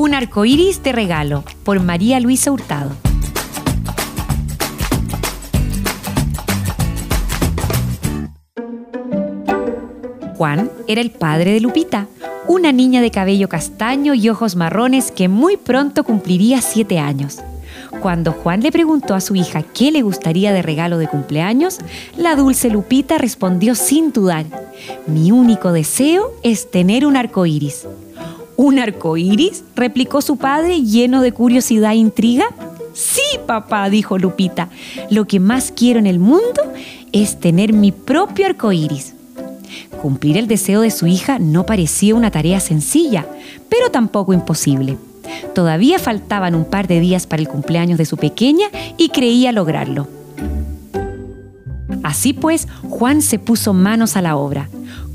Un arco iris de regalo por María Luisa Hurtado. Juan era el padre de Lupita, una niña de cabello castaño y ojos marrones que muy pronto cumpliría siete años. Cuando Juan le preguntó a su hija qué le gustaría de regalo de cumpleaños, la dulce Lupita respondió sin dudar: Mi único deseo es tener un arco iris. ¿Un arco iris? replicó su padre lleno de curiosidad e intriga. Sí, papá, dijo Lupita. Lo que más quiero en el mundo es tener mi propio arco iris. Cumplir el deseo de su hija no parecía una tarea sencilla, pero tampoco imposible. Todavía faltaban un par de días para el cumpleaños de su pequeña y creía lograrlo. Así pues, Juan se puso manos a la obra.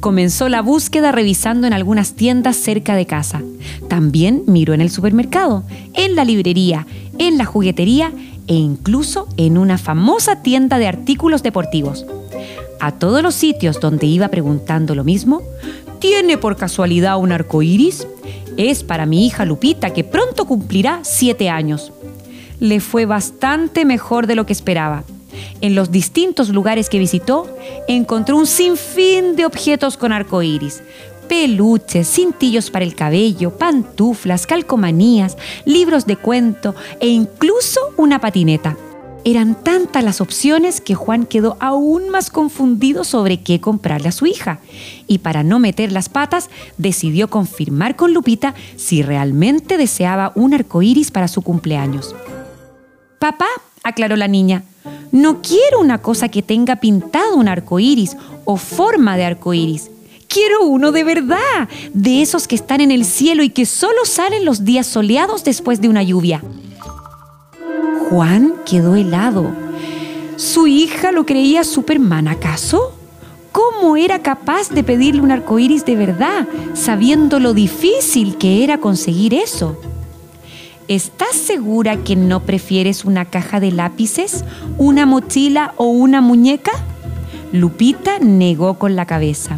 Comenzó la búsqueda revisando en algunas tiendas cerca de casa. También miró en el supermercado, en la librería, en la juguetería e incluso en una famosa tienda de artículos deportivos. A todos los sitios donde iba preguntando lo mismo, ¿tiene por casualidad un arco iris? Es para mi hija Lupita, que pronto cumplirá siete años. Le fue bastante mejor de lo que esperaba. En los distintos lugares que visitó, encontró un sinfín de objetos con arco iris. Peluches, cintillos para el cabello, pantuflas, calcomanías, libros de cuento e incluso una patineta. Eran tantas las opciones que Juan quedó aún más confundido sobre qué comprarle a su hija. Y para no meter las patas, decidió confirmar con Lupita si realmente deseaba un arco iris para su cumpleaños. Papá, aclaró la niña, no quiero una cosa que tenga pintado un arco iris o forma de arco iris. Quiero uno de verdad, de esos que están en el cielo y que solo salen los días soleados después de una lluvia. Juan quedó helado. ¿Su hija lo creía Superman acaso? ¿Cómo era capaz de pedirle un arco iris de verdad, sabiendo lo difícil que era conseguir eso? ¿Estás segura que no prefieres una caja de lápices, una mochila o una muñeca? Lupita negó con la cabeza.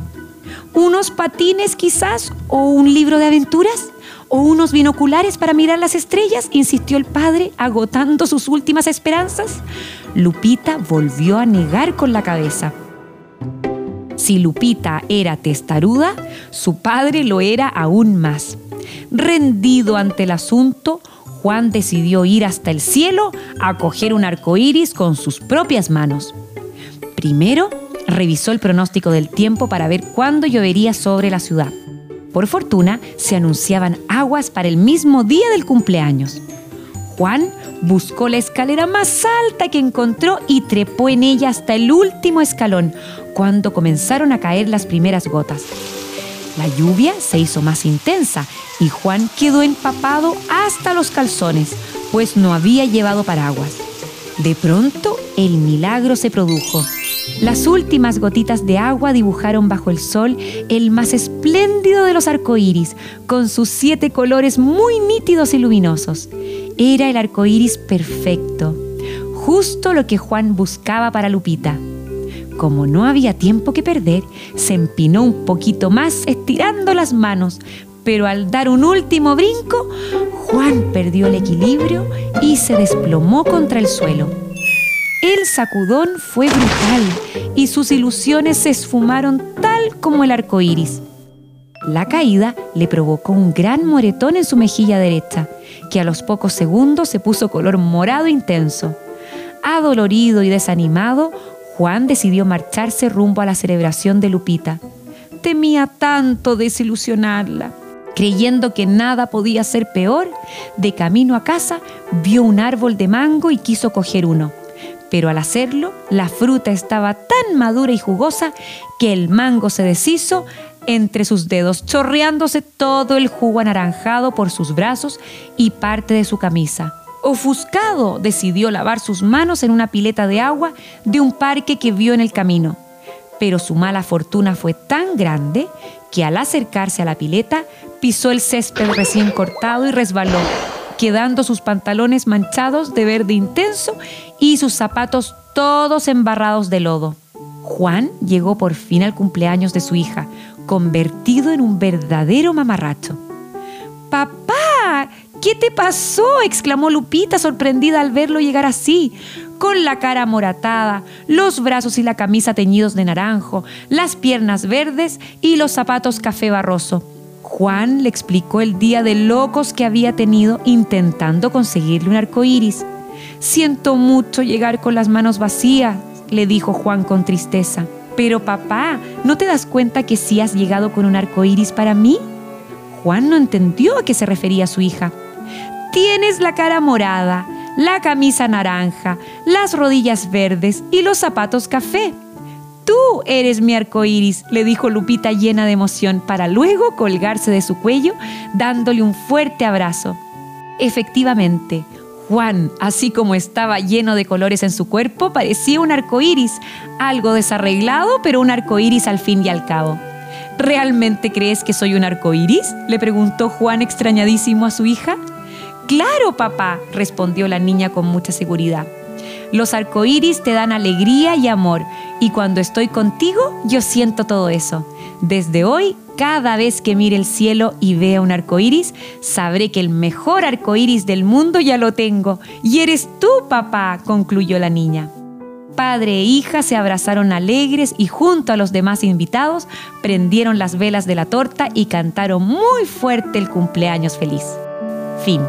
¿Unos patines quizás o un libro de aventuras? ¿O unos binoculares para mirar las estrellas? insistió el padre, agotando sus últimas esperanzas. Lupita volvió a negar con la cabeza. Si Lupita era testaruda, su padre lo era aún más. Rendido ante el asunto, Juan decidió ir hasta el cielo a coger un arco iris con sus propias manos. Primero, revisó el pronóstico del tiempo para ver cuándo llovería sobre la ciudad. Por fortuna, se anunciaban aguas para el mismo día del cumpleaños. Juan buscó la escalera más alta que encontró y trepó en ella hasta el último escalón, cuando comenzaron a caer las primeras gotas. La lluvia se hizo más intensa y Juan quedó empapado hasta los calzones, pues no había llevado paraguas. De pronto, el milagro se produjo. Las últimas gotitas de agua dibujaron bajo el sol el más espléndido de los arcoíris, con sus siete colores muy nítidos y luminosos. Era el arcoíris perfecto, justo lo que Juan buscaba para Lupita. Como no había tiempo que perder, se empinó un poquito más estirando las manos, pero al dar un último brinco, Juan perdió el equilibrio y se desplomó contra el suelo. El sacudón fue brutal y sus ilusiones se esfumaron tal como el arco iris. La caída le provocó un gran moretón en su mejilla derecha, que a los pocos segundos se puso color morado intenso. Adolorido y desanimado, Juan decidió marcharse rumbo a la celebración de Lupita. Temía tanto desilusionarla. Creyendo que nada podía ser peor, de camino a casa vio un árbol de mango y quiso coger uno pero al hacerlo, la fruta estaba tan madura y jugosa que el mango se deshizo entre sus dedos, chorreándose todo el jugo anaranjado por sus brazos y parte de su camisa. Ofuscado, decidió lavar sus manos en una pileta de agua de un parque que vio en el camino. Pero su mala fortuna fue tan grande que al acercarse a la pileta pisó el césped recién cortado y resbaló, quedando sus pantalones manchados de verde intenso y sus zapatos todos embarrados de lodo. Juan llegó por fin al cumpleaños de su hija, convertido en un verdadero mamarracho. ¡Papá! ¿Qué te pasó? exclamó Lupita, sorprendida al verlo llegar así, con la cara amoratada, los brazos y la camisa teñidos de naranjo, las piernas verdes y los zapatos café barroso. Juan le explicó el día de locos que había tenido intentando conseguirle un arco iris. Siento mucho llegar con las manos vacías, le dijo Juan con tristeza. Pero papá, ¿no te das cuenta que sí has llegado con un arco iris para mí? Juan no entendió a qué se refería su hija. Tienes la cara morada, la camisa naranja, las rodillas verdes y los zapatos café. Tú eres mi arco iris, le dijo Lupita llena de emoción, para luego colgarse de su cuello, dándole un fuerte abrazo. Efectivamente, Juan, así como estaba lleno de colores en su cuerpo, parecía un arco iris, algo desarreglado, pero un arco iris al fin y al cabo. ¿Realmente crees que soy un arco iris? le preguntó Juan extrañadísimo a su hija. Claro, papá, respondió la niña con mucha seguridad. Los arcoíris te dan alegría y amor, y cuando estoy contigo, yo siento todo eso. Desde hoy, cada vez que mire el cielo y vea un arcoíris, sabré que el mejor arcoíris del mundo ya lo tengo. Y eres tú, papá, concluyó la niña. Padre e hija se abrazaron alegres y junto a los demás invitados prendieron las velas de la torta y cantaron muy fuerte el cumpleaños feliz. Fin.